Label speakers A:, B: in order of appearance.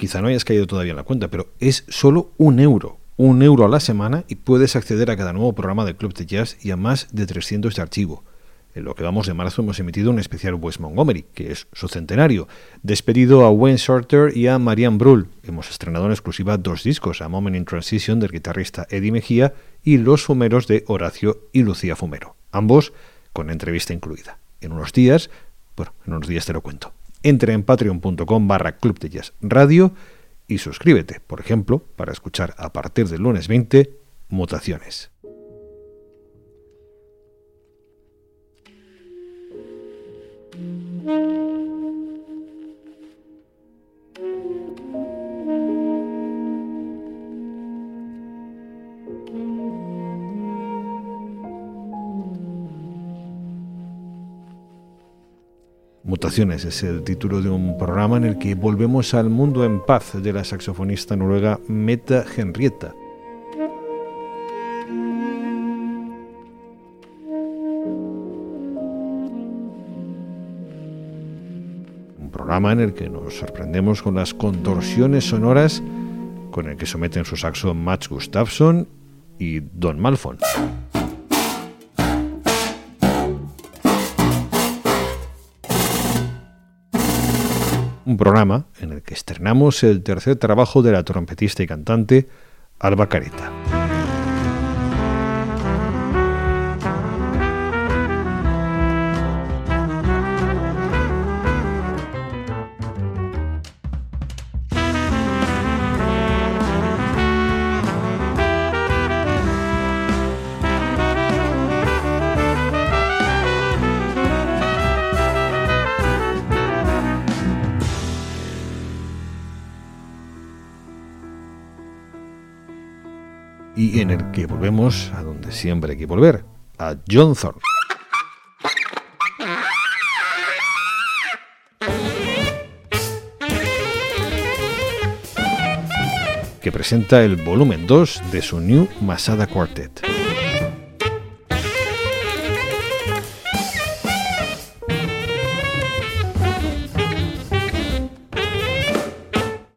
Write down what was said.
A: quizá no hayas caído todavía en la cuenta, pero es solo un euro. Un euro a la semana y puedes acceder a cada nuevo programa del Club de Jazz y a más de 300 de archivo. En lo que vamos de marzo hemos emitido un especial Wes Montgomery, que es su centenario. Despedido a Wayne Shorter y a Marianne Brull. Hemos estrenado en exclusiva dos discos, A Moment in Transition del guitarrista Eddie Mejía y Los Fumeros de Horacio y Lucía Fumero. Ambos con entrevista incluida. En unos días, bueno, en unos días te lo cuento. Entra en patreon.com barra Club de Radio y suscríbete, por ejemplo, para escuchar a partir del lunes 20 Mutaciones. Mutaciones es el título de un programa en el que volvemos al mundo en paz de la saxofonista noruega Meta Henrietta. Un programa en el que nos sorprendemos con las contorsiones sonoras con el que someten su saxo Mats Gustafsson y Don Malfon. Un programa en el que estrenamos el tercer trabajo de la trompetista y cantante Alba Careta. Y en el que volvemos a donde siempre hay que volver, a John Thorne. que presenta el volumen 2 de su New Masada Quartet.